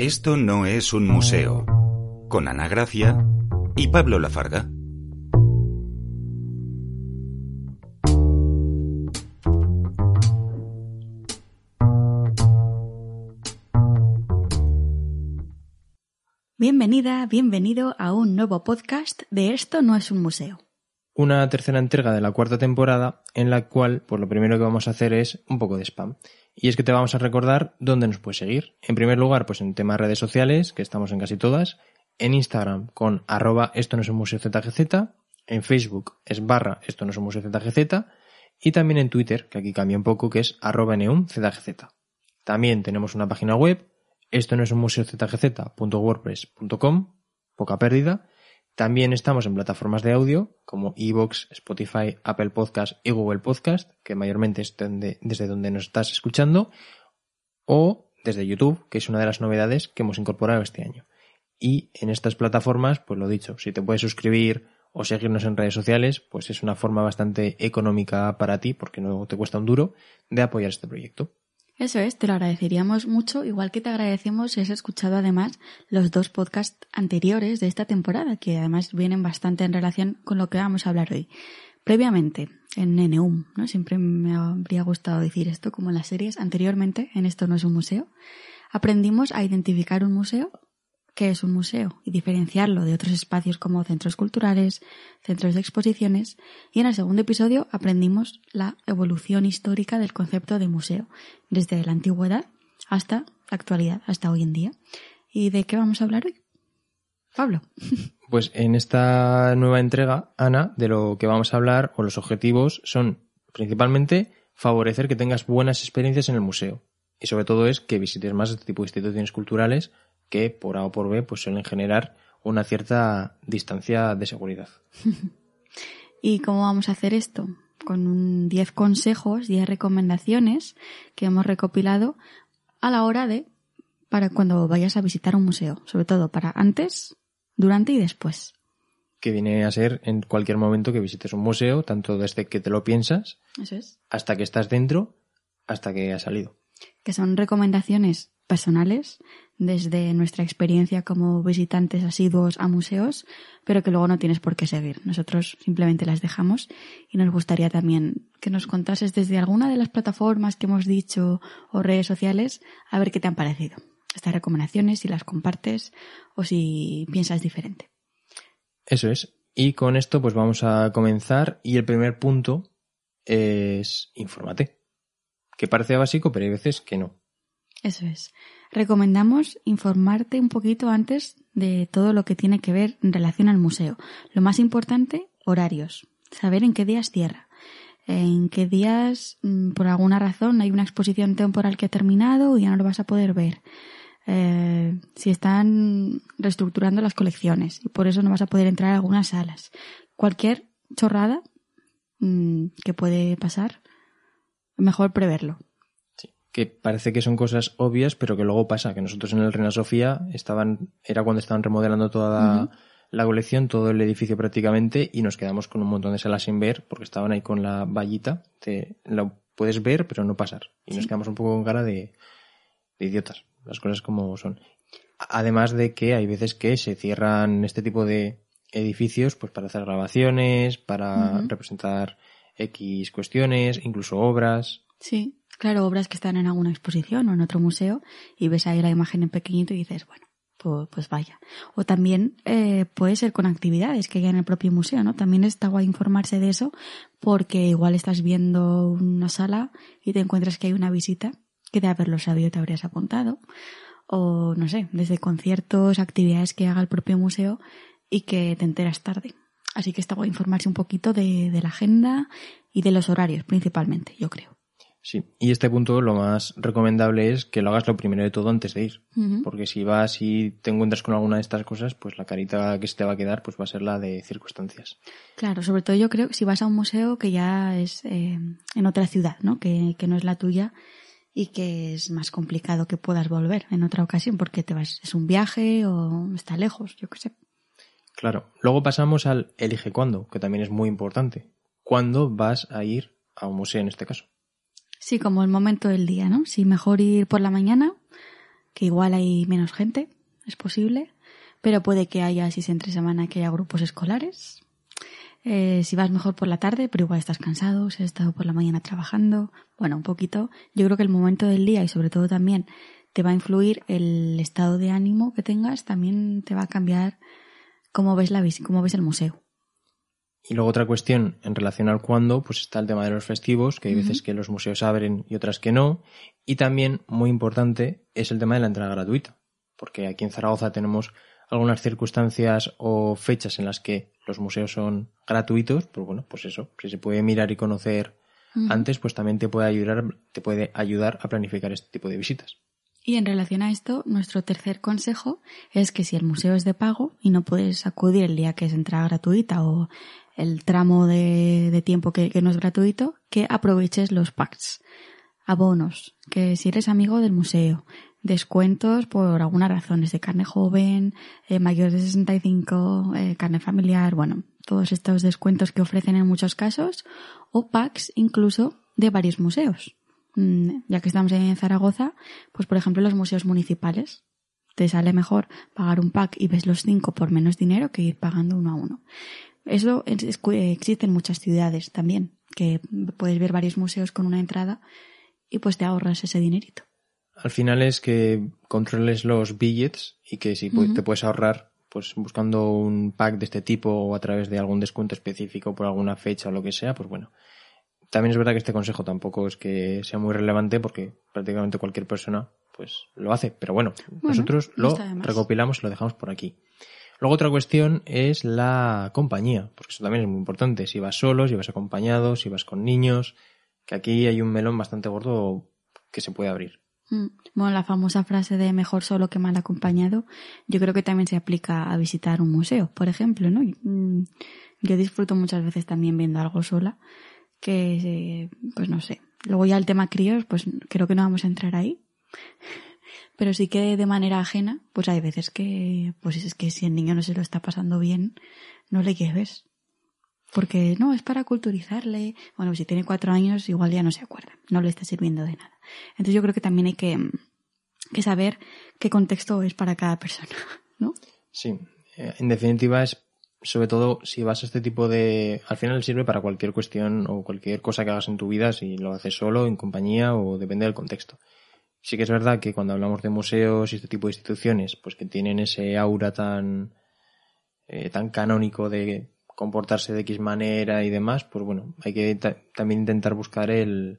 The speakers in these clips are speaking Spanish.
Esto no es un museo. Con Ana Gracia y Pablo Lafarga. Bienvenida, bienvenido a un nuevo podcast de Esto no es un museo. Una tercera entrega de la cuarta temporada en la cual, pues lo primero que vamos a hacer es un poco de spam. Y es que te vamos a recordar dónde nos puedes seguir. En primer lugar, pues en temas redes sociales, que estamos en casi todas. En Instagram con arroba esto no es un museo ZGZ. En Facebook es barra esto no es un museo ZGZ. Y también en Twitter, que aquí cambia un poco, que es arroba neum ZGZ. También tenemos una página web esto no es un museo zgz.wordpress.com, poca pérdida. También estamos en plataformas de audio como Evox, Spotify, Apple Podcast y Google Podcast, que mayormente es desde donde nos estás escuchando, o desde YouTube, que es una de las novedades que hemos incorporado este año. Y en estas plataformas, pues lo dicho, si te puedes suscribir o seguirnos en redes sociales, pues es una forma bastante económica para ti, porque no te cuesta un duro, de apoyar este proyecto. Eso es, te lo agradeceríamos mucho, igual que te agradecemos si has escuchado además los dos podcasts anteriores de esta temporada, que además vienen bastante en relación con lo que vamos a hablar hoy. Previamente, en Neneum, ¿no? Siempre me habría gustado decir esto, como en las series anteriormente, en Esto no es un museo, aprendimos a identificar un museo qué es un museo y diferenciarlo de otros espacios como centros culturales, centros de exposiciones y en el segundo episodio aprendimos la evolución histórica del concepto de museo desde la antigüedad hasta la actualidad, hasta hoy en día. ¿Y de qué vamos a hablar hoy? Pablo. Pues en esta nueva entrega, Ana, de lo que vamos a hablar o los objetivos son principalmente favorecer que tengas buenas experiencias en el museo y sobre todo es que visites más este tipo de instituciones culturales que por A o por B pues suelen generar una cierta distancia de seguridad. ¿Y cómo vamos a hacer esto? Con 10 consejos, 10 recomendaciones que hemos recopilado a la hora de para cuando vayas a visitar un museo, sobre todo para antes, durante y después. Que viene a ser en cualquier momento que visites un museo, tanto desde que te lo piensas, hasta que estás dentro, hasta que has salido. Que son recomendaciones personales desde nuestra experiencia como visitantes asiduos a museos, pero que luego no tienes por qué seguir. Nosotros simplemente las dejamos y nos gustaría también que nos contases desde alguna de las plataformas que hemos dicho o redes sociales a ver qué te han parecido estas recomendaciones, si las compartes o si piensas diferente. Eso es. Y con esto pues vamos a comenzar y el primer punto es infórmate. Que parece básico, pero hay veces que no. Eso es recomendamos informarte un poquito antes de todo lo que tiene que ver en relación al museo. Lo más importante, horarios. Saber en qué días cierra. En qué días, mm, por alguna razón, hay una exposición temporal que ha terminado y ya no lo vas a poder ver. Eh, si están reestructurando las colecciones y por eso no vas a poder entrar a algunas salas. Cualquier chorrada mm, que puede pasar, mejor preverlo que parece que son cosas obvias, pero que luego pasa, que nosotros en el Reina Sofía estaban, era cuando estaban remodelando toda la, colección, todo el edificio prácticamente, y nos quedamos con un montón de salas sin ver, porque estaban ahí con la vallita, te, lo puedes ver, pero no pasar. Y nos quedamos un poco con cara de, idiotas, las cosas como son. Además de que hay veces que se cierran este tipo de edificios, pues para hacer grabaciones, para representar X cuestiones, incluso obras. Sí. Claro, obras que están en alguna exposición o en otro museo y ves ahí la imagen en pequeñito y dices, bueno, pues, pues vaya. O también eh, puede ser con actividades que hay en el propio museo, ¿no? También está guay informarse de eso porque igual estás viendo una sala y te encuentras que hay una visita que de haberlo sabido te habrías apuntado. O no sé, desde conciertos, actividades que haga el propio museo y que te enteras tarde. Así que está guay informarse un poquito de, de la agenda y de los horarios principalmente, yo creo. Sí, y este punto lo más recomendable es que lo hagas lo primero de todo antes de ir. Porque si vas y te encuentras con alguna de estas cosas, pues la carita que se te va a quedar pues va a ser la de circunstancias. Claro, sobre todo yo creo que si vas a un museo que ya es eh, en otra ciudad, ¿no? Que, que no es la tuya y que es más complicado que puedas volver en otra ocasión porque te vas, es un viaje o está lejos, yo qué sé. Claro. Luego pasamos al elige cuándo, que también es muy importante. ¿Cuándo vas a ir a un museo en este caso? Sí, como el momento del día, ¿no? Si mejor ir por la mañana, que igual hay menos gente, es posible, pero puede que haya, si es entre semana, que haya grupos escolares. Eh, si vas mejor por la tarde, pero igual estás cansado, si has estado por la mañana trabajando, bueno, un poquito. Yo creo que el momento del día y sobre todo también te va a influir el estado de ánimo que tengas, también te va a cambiar cómo ves la cómo ves el museo. Y luego otra cuestión en relación al cuándo, pues está el tema de los festivos, que hay veces que los museos abren y otras que no. Y también, muy importante, es el tema de la entrada gratuita. Porque aquí en Zaragoza tenemos algunas circunstancias o fechas en las que los museos son gratuitos, pues bueno, pues eso, si se puede mirar y conocer antes, pues también te puede ayudar, te puede ayudar a planificar este tipo de visitas. Y en relación a esto, nuestro tercer consejo es que si el museo es de pago y no puedes acudir el día que es entrada gratuita o el tramo de, tiempo que, no es gratuito, que aproveches los packs, abonos, que si eres amigo del museo, descuentos por algunas razones de carne joven, eh, mayor de 65, eh, carne familiar, bueno, todos estos descuentos que ofrecen en muchos casos, o packs incluso de varios museos. Mm, ya que estamos en Zaragoza, pues por ejemplo los museos municipales. Te sale mejor pagar un pack y ves los cinco por menos dinero que ir pagando uno a uno. Eso existe en muchas ciudades también, que puedes ver varios museos con una entrada y pues te ahorras ese dinerito. Al final es que controles los billets y que si te puedes ahorrar pues buscando un pack de este tipo o a través de algún descuento específico por alguna fecha o lo que sea, pues bueno, también es verdad que este consejo tampoco es que sea muy relevante porque prácticamente cualquier persona pues lo hace. Pero bueno, nosotros lo recopilamos y lo dejamos por aquí. Luego otra cuestión es la compañía, porque eso también es muy importante. Si vas solo, si vas acompañado, si vas con niños, que aquí hay un melón bastante gordo que se puede abrir. Mm. Bueno, la famosa frase de mejor solo que mal acompañado, yo creo que también se aplica a visitar un museo, por ejemplo, ¿no? Mm, yo disfruto muchas veces también viendo algo sola que, pues no sé. Luego ya el tema críos, pues creo que no vamos a entrar ahí. Pero sí que de manera ajena, pues hay veces que, pues es que si el niño no se lo está pasando bien, no le lleves. Porque no, es para culturizarle. Bueno, si tiene cuatro años, igual ya no se acuerda. No le está sirviendo de nada. Entonces yo creo que también hay que, que saber qué contexto es para cada persona, ¿no? Sí. Eh, en definitiva es sobre todo si vas a este tipo de... Al final sirve para cualquier cuestión o cualquier cosa que hagas en tu vida, si lo haces solo, en compañía o depende del contexto. Sí que es verdad que cuando hablamos de museos y este tipo de instituciones, pues que tienen ese aura tan, eh, tan canónico de comportarse de X manera y demás, pues bueno, hay que también intentar buscar el,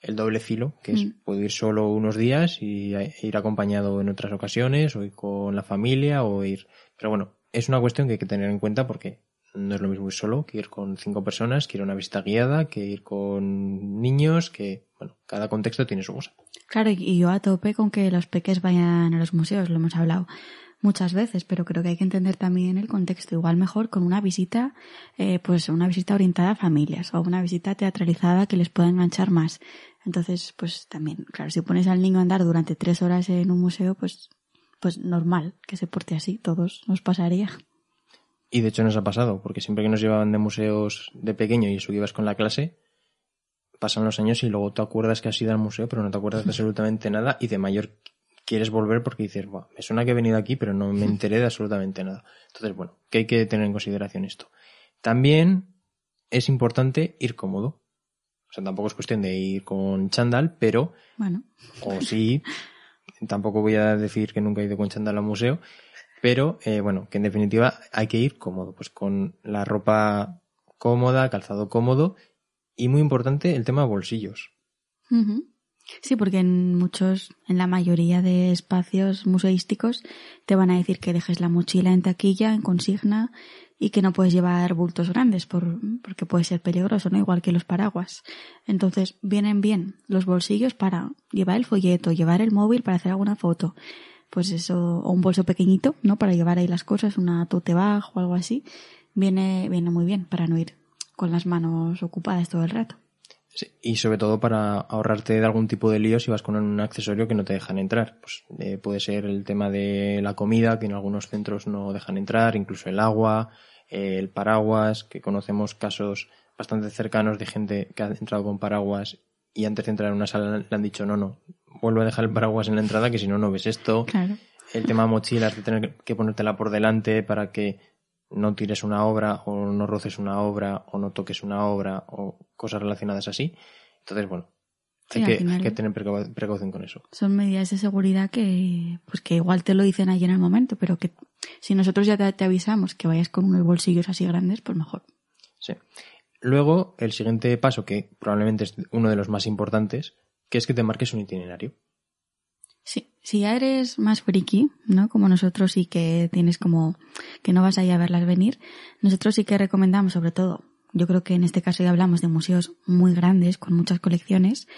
el doble filo, que es mm. ir solo unos días y ir acompañado en otras ocasiones, o ir con la familia, o ir... Pero bueno, es una cuestión que hay que tener en cuenta porque no es lo mismo ir solo que ir con cinco personas, que ir a una visita guiada, que ir con niños, que, bueno, cada contexto tiene su cosa. Claro, y yo a tope con que los peques vayan a los museos, lo hemos hablado muchas veces, pero creo que hay que entender también el contexto. Igual mejor con una visita, eh, pues una visita orientada a familias o una visita teatralizada que les pueda enganchar más. Entonces, pues también, claro, si pones al niño a andar durante tres horas en un museo, pues pues normal que se porte así, todos nos pasaría. Y de hecho nos ha pasado, porque siempre que nos llevaban de museos de pequeño y subías con la clase, pasan los años y luego te acuerdas que has ido al museo, pero no te acuerdas de absolutamente nada y de mayor quieres volver porque dices, me suena que he venido aquí, pero no me enteré de absolutamente nada. Entonces, bueno, que hay que tener en consideración esto. También es importante ir cómodo. O sea, tampoco es cuestión de ir con chándal, pero... Bueno. O sí, tampoco voy a decir que nunca he ido con chándal al museo, pero eh, bueno, que en definitiva hay que ir cómodo, pues con la ropa cómoda, calzado cómodo y muy importante el tema bolsillos. Sí, porque en muchos, en la mayoría de espacios museísticos te van a decir que dejes la mochila en taquilla, en consigna y que no puedes llevar bultos grandes por, porque puede ser peligroso, ¿no? Igual que los paraguas. Entonces, vienen bien los bolsillos para llevar el folleto, llevar el móvil para hacer alguna foto. Pues eso, o un bolso pequeñito, ¿no? Para llevar ahí las cosas, una tote bag o algo así. Viene, viene muy bien para no ir con las manos ocupadas todo el rato. Sí, y sobre todo para ahorrarte de algún tipo de lío si vas con un accesorio que no te dejan entrar. Pues eh, puede ser el tema de la comida, que en algunos centros no dejan entrar, incluso el agua, eh, el paraguas, que conocemos casos bastante cercanos de gente que ha entrado con paraguas y antes de entrar en una sala le han dicho no, no, vuelvo a dejar el paraguas en la entrada, que si no, no ves esto. Claro. El tema mochilas, de tener que ponértela por delante para que no tires una obra o no roces una obra o no toques una obra o cosas relacionadas así. Entonces, bueno, hay, que, final- hay que tener precau- precaución con eso. Son medidas de seguridad que, pues que igual te lo dicen allí en el momento, pero que si nosotros ya te, te avisamos que vayas con unos bolsillos así grandes, pues mejor. Sí. Luego, el siguiente paso, que probablemente es uno de los más importantes, que es que te marques un itinerario. Si ya eres más friki, ¿no? Como nosotros y que tienes como que no vas ahí a verlas venir, nosotros sí que recomendamos, sobre todo, yo creo que en este caso ya hablamos de museos muy grandes, con muchas colecciones,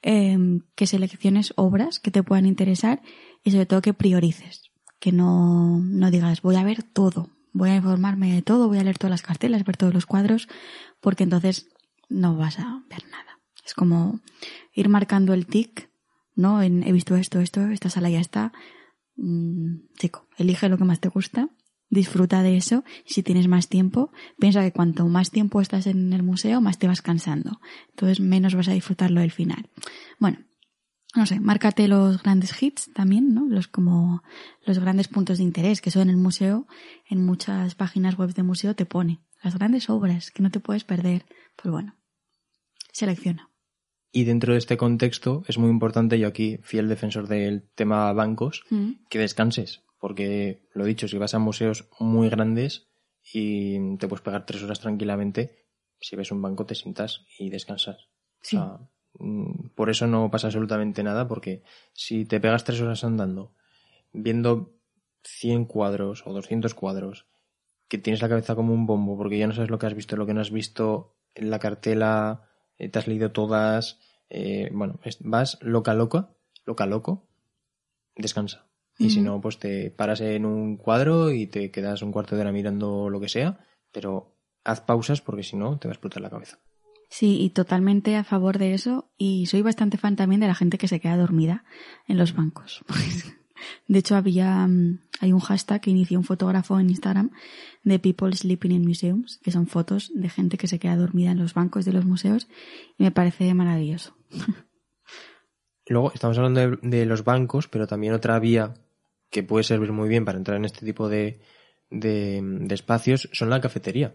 eh, que selecciones obras que te puedan interesar y sobre todo que priorices, que no, no digas voy a ver todo, voy a informarme de todo, voy a leer todas las cartelas, ver todos los cuadros, porque entonces no vas a ver nada. Es como ir marcando el tic, ¿no? En, he visto esto, esto, esta sala ya está. Mm, chico, elige lo que más te gusta, disfruta de eso si tienes más tiempo, piensa que cuanto más tiempo estás en el museo, más te vas cansando. Entonces menos vas a disfrutarlo del final. Bueno, no sé, márcate los grandes hits también, ¿no? Los como los grandes puntos de interés, que eso en el museo, en muchas páginas web de museo te pone. Las grandes obras que no te puedes perder. Pues bueno, selecciona. Y dentro de este contexto es muy importante, yo aquí, fiel defensor del tema bancos, Mm. que descanses. Porque, lo dicho, si vas a museos muy grandes y te puedes pegar tres horas tranquilamente, si ves un banco te sientas y descansas. Sí. O sea, mm, por eso no pasa absolutamente nada, porque si te pegas tres horas andando, viendo 100 cuadros o 200 cuadros, que tienes la cabeza como un bombo, porque ya no sabes lo que has visto, lo que no has visto en la cartela, eh, te has leído todas, eh, bueno, vas loca loca, loca loco, descansa. Y si no, pues te paras en un cuadro y te quedas un cuarto de hora mirando lo que sea, pero haz pausas porque si no te va a explotar la cabeza. Sí, y totalmente a favor de eso. Y soy bastante fan también de la gente que se queda dormida en los bancos. De hecho, había mm, hay un hashtag que inició un fotógrafo en Instagram de People Sleeping in Museums, que son fotos de gente que se queda dormida en los bancos de los museos y me parece maravilloso. Luego estamos hablando de, los bancos, pero también otra vía que puede servir muy bien para entrar en este tipo de, de, de espacios son la cafetería.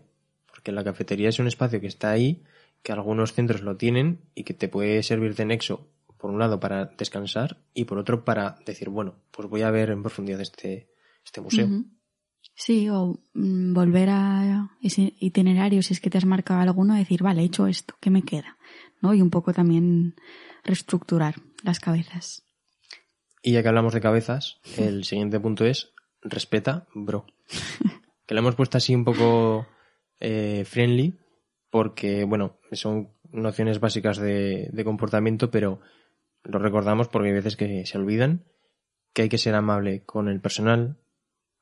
Porque la cafetería es un espacio que está ahí, que algunos centros lo tienen y que te puede servir de nexo, por un lado, para descansar y por otro para decir, bueno, pues voy a ver en profundidad este, este museo. Sí, o mm, volver a ese itinerario, si es que te has marcado alguno, decir, vale, he hecho esto, ¿qué me queda? ¿No? Y un poco también reestructurar las cabezas. Y ya que hablamos de cabezas, el siguiente punto es respeta, bro. Que lo hemos puesto así un poco eh, friendly, porque, bueno, son nociones básicas de, de comportamiento, pero lo recordamos porque hay veces que se olvidan que hay que ser amable con el personal,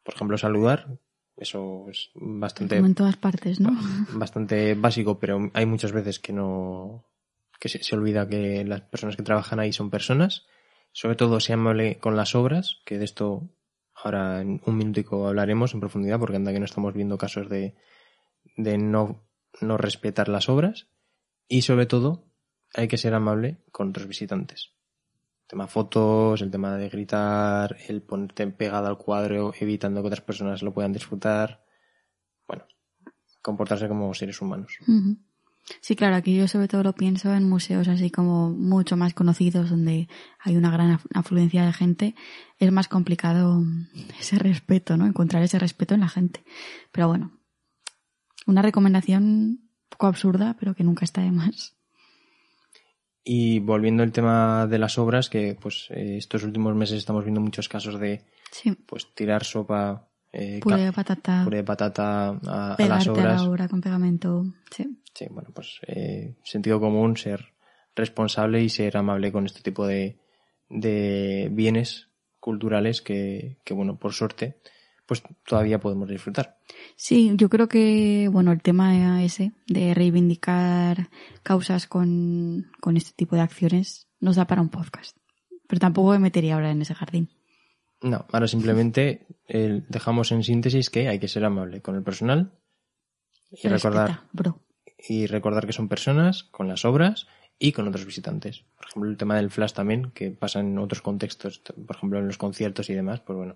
por ejemplo, saludar, eso es bastante, Como en todas partes, ¿no? bastante básico, pero hay muchas veces que no, que se, se olvida que las personas que trabajan ahí son personas. Sobre todo, sea amable con las obras, que de esto ahora en un minutico hablaremos en profundidad, porque anda que no estamos viendo casos de, de no, no respetar las obras. Y sobre todo, hay que ser amable con los visitantes. El tema fotos, el tema de gritar, el ponerte pegado al cuadro, evitando que otras personas lo puedan disfrutar. Bueno, comportarse como seres humanos. Sí, claro, aquí yo sobre todo lo pienso en museos así como mucho más conocidos donde hay una gran af- afluencia de gente. Es más complicado ese respeto, ¿no? Encontrar ese respeto en la gente. Pero bueno, una recomendación un poco absurda, pero que nunca está de más. Y volviendo al tema de las obras, que pues eh, estos últimos meses estamos viendo muchos casos de Sí, pues tirar sopa, eh, puré de patata, puré de patata a, a las a obras. la obra con pegamento. Sí. Sí, bueno, pues eh, sentido común, ser responsable y ser amable con este tipo de, de bienes culturales que, que, bueno, por suerte, pues todavía podemos disfrutar. Sí, yo creo que, bueno, el tema ese de reivindicar causas con, con este tipo de acciones nos da para un podcast. Pero tampoco me metería ahora en ese jardín. No, ahora simplemente eh, dejamos en síntesis que hay que ser amable con el personal y recordar bro. y recordar que son personas con las obras y con otros visitantes. Por ejemplo, el tema del flash también, que pasa en otros contextos, por ejemplo, en los conciertos y demás, pues bueno.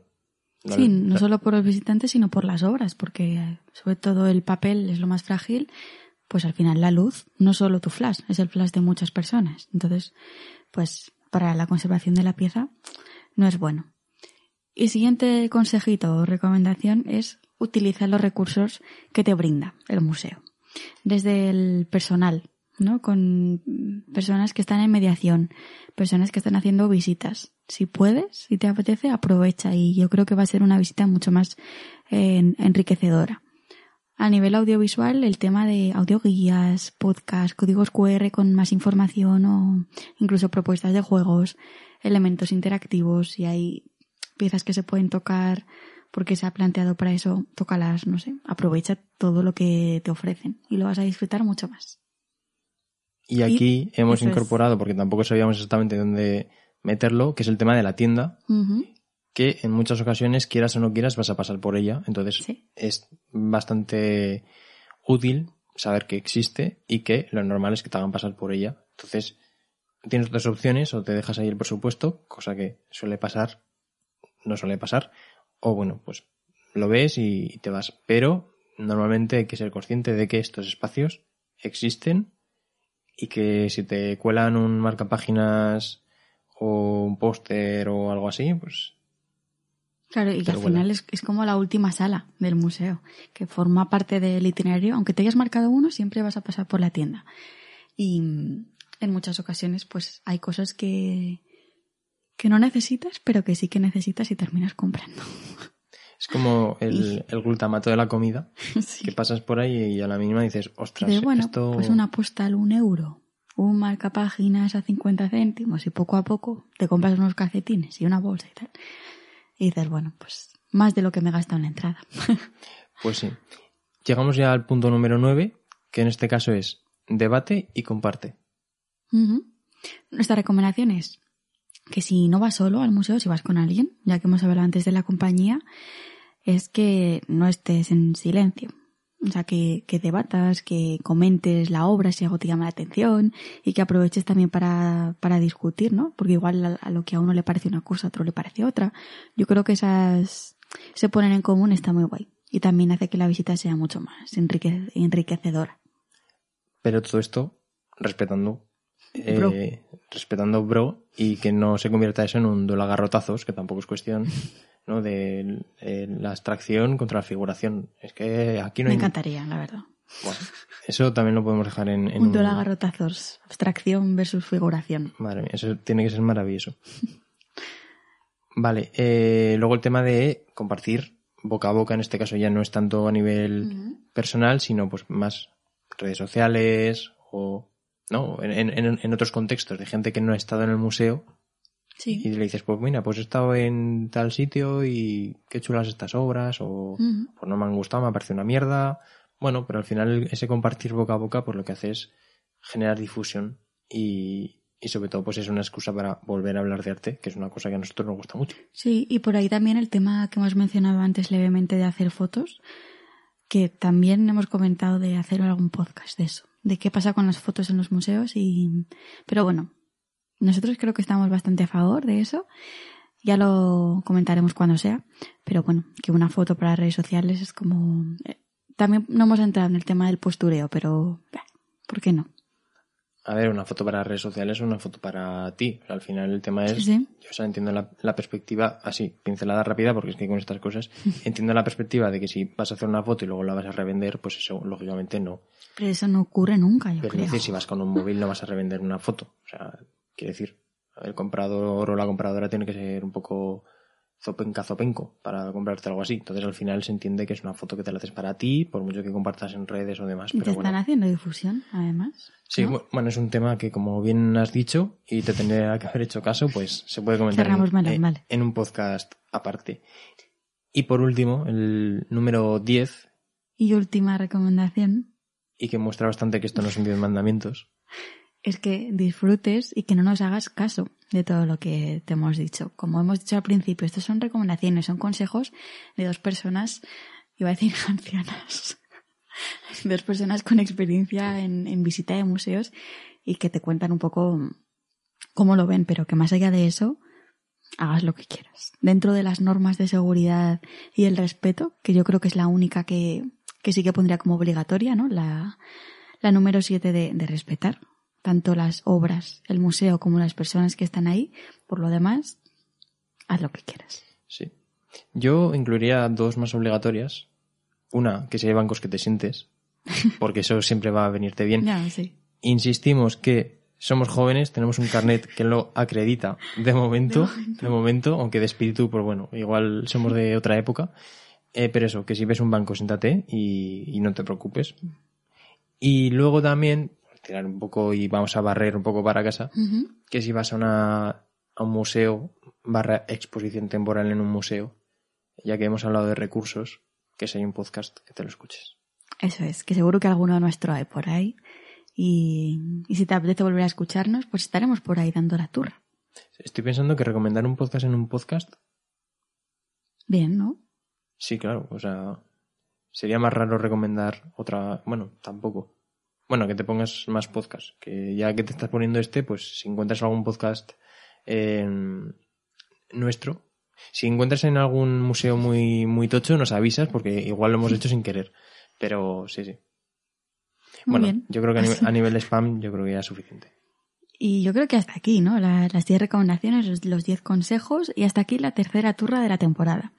Sí, no solo por los visitantes, sino por las obras, porque sobre todo el papel es lo más frágil, pues al final la luz, no solo tu flash, es el flash de muchas personas. Entonces, pues para la conservación de la pieza no es bueno. Y siguiente consejito o recomendación es utilizar los recursos que te brinda el museo. Desde el personal, ¿no? Con personas que están en mediación, personas que están haciendo visitas. Si puedes, si te apetece, aprovecha y yo creo que va a ser una visita mucho más eh, enriquecedora. A nivel audiovisual, el tema de audioguías, podcast, códigos QR con más información o incluso propuestas de juegos, elementos interactivos, si hay piezas que se pueden tocar porque se ha planteado para eso, tócalas, no sé, aprovecha todo lo que te ofrecen y lo vas a disfrutar mucho más. Y aquí hemos incorporado, porque tampoco sabíamos exactamente dónde meterlo, que es el tema de la tienda, que en muchas ocasiones, quieras o no quieras, vas a pasar por ella. Entonces es bastante útil saber que existe y que lo normal es que te hagan pasar por ella. Entonces, tienes dos opciones, o te dejas ahí el presupuesto, cosa que suele pasar, no suele pasar, o bueno, pues lo ves y te vas. Pero normalmente hay que ser consciente de que estos espacios existen y que si te cuelan un marcapáginas o un póster o algo así, pues... Claro, y que al final es, es, como la última sala del museo, que forma parte del itinerario. Aunque te hayas marcado uno, siempre vas a pasar por la tienda. Y en muchas ocasiones, pues hay cosas que, que no necesitas, pero que sí que necesitas y terminas comprando. Es como el, el glutamato de la comida, que pasas por ahí y a la mínima dices, ostras, bueno, esto... pues una postal, un euro, un marcapáginas a 50 céntimos y poco a poco te compras unos calcetines y una bolsa y tal. Y dices, bueno, pues más de lo que me gasta en la entrada. pues sí. Llegamos ya al punto número 9, que en este caso es debate y comparte. Nuestra recomendación es que si no vas solo al museo, si vas con alguien, ya que hemos hablado antes de la compañía, es que no estés en silencio. O sea, que, que debatas, que comentes la obra si algo te llama la atención y que aproveches también para, para discutir, ¿no? Porque igual a, lo que a uno le parece una cosa, a otro le parece otra. Yo creo que esas se ponen en común está muy guay. Y también hace que la visita sea mucho más enriquecedora. Pero todo esto respetando eh, respetando bro y que no se convierta eso en un duelo a garrotazos, que tampoco es cuestión, ¿no? De la abstracción contra la figuración. Es que aquí no Me encantaría, la verdad. Bueno, eso también lo podemos dejar en... un duelo a garrotazos, abstracción versus figuración. Madre mía, eso tiene que ser maravilloso. vale, eh, luego el tema de compartir boca a boca, en este caso ya no es tanto a nivel personal, sino pues más redes sociales o ¿no? En, en, en, otros contextos de gente que no ha estado en el museo. Sí. Y le dices, pues mira, pues he estado en tal sitio y qué chulas estas obras, o pues no me han gustado, me ha parecido una mierda. Bueno, pero al final ese compartir boca a boca, pues lo que hace es generar difusión y, y sobre todo pues es una excusa para volver a hablar de arte, que es una cosa que a nosotros nos gusta mucho. Sí, y por ahí también el tema que hemos mencionado antes levemente de hacer fotos, que también hemos comentado de hacer algún podcast de eso de qué pasa con las fotos en los museos y pero bueno nosotros creo que estamos bastante a favor de eso ya lo comentaremos cuando sea pero bueno que una foto para redes sociales es como eh, también no hemos entrado en el tema del postureo pero ¿por qué no? A ver, una foto para redes sociales es una foto para ti. Al final el tema es, sí, yo o sea, entiendo la, la, perspectiva, así, pincelada rápida, porque es que con estas cosas, entiendo la perspectiva de que si vas a hacer una foto y luego la vas a revender, pues eso, lógicamente no. Pero eso no ocurre nunca, yo Pero creo. decir, si vas con un móvil no vas a revender una foto. O sea, quiere decir, el comprador o la compradora tiene que ser un poco zopenca zopenco para comprarte algo así. Entonces al final se entiende que es una foto que te la haces para ti, por mucho que compartas en redes o demás. Y pero te bueno. están haciendo difusión, además. Sí, ¿no? bueno, es un tema que como bien has dicho y te tendría que haber hecho caso, pues se puede comentar en, en- vale. en un podcast aparte. Y por último, el número 10, Y última recomendación y que muestra bastante que esto no son 10 mandamientos, es que disfrutes y que no nos hagas caso de todo lo que te hemos dicho. Como hemos dicho al principio, estas son recomendaciones, son consejos de dos personas, iba a decir ancianas, dos personas con experiencia en, en visita de museos y que te cuentan un poco cómo lo ven, pero que más allá de eso, hagas lo que quieras. Dentro de las normas de seguridad y el respeto, que yo creo que es la única que, que sí que pondría como obligatoria, ¿no? La, la número siete de, de respetar tanto las obras, el museo como las personas que están ahí. Por lo demás, haz lo que quieras. Sí. Yo incluiría dos más obligatorias. Una, que si hay bancos que te sientes, porque eso siempre va a venirte bien. Ya, sí. Insistimos que somos jóvenes, tenemos un carnet que lo acredita de momento, de momento, aunque de espíritu, pues bueno, igual somos de otra época. Eh, pero eso, que si ves un banco, siéntate y, y no te preocupes. Y luego también, tirar un poco y vamos a barrer un poco para casa, que si vas a, una, a un museo, barra exposición temporal en un museo, ya que hemos hablado de recursos, que si hay un podcast, que te lo escuches. Eso es, que seguro que alguno nuestro hay por ahí. Y, y si te apetece volver a escucharnos, pues estaremos por ahí dando la turra. Estoy pensando que recomendar un podcast en un podcast, Bien, ¿no? sí, claro, o sea, sería más raro recomendar otra, bueno, tampoco. Bueno, que te pongas más podcast, que ya que te estás poniendo este, pues si encuentras algún podcast en nuestro, si encuentras en algún museo muy, muy tocho, nos avisas porque igual lo hemos hecho sin querer. Pero sí, sí. Muy bueno, bien. yo creo que a nivel, a nivel de spam, yo creo que ya es suficiente. Y yo creo que hasta aquí, ¿no? La- las 10 recomendaciones, los- los 10 consejos y hasta aquí la tercera turra de la temporada.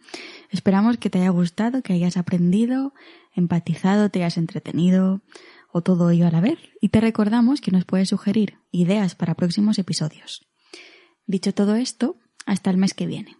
Esperamos que te haya gustado, que hayas aprendido, empatizado, te hayas entretenido o todo ello a la vez. Y te recordamos que nos puedes sugerir ideas para próximos episodios. Dicho todo esto, hasta el mes que viene.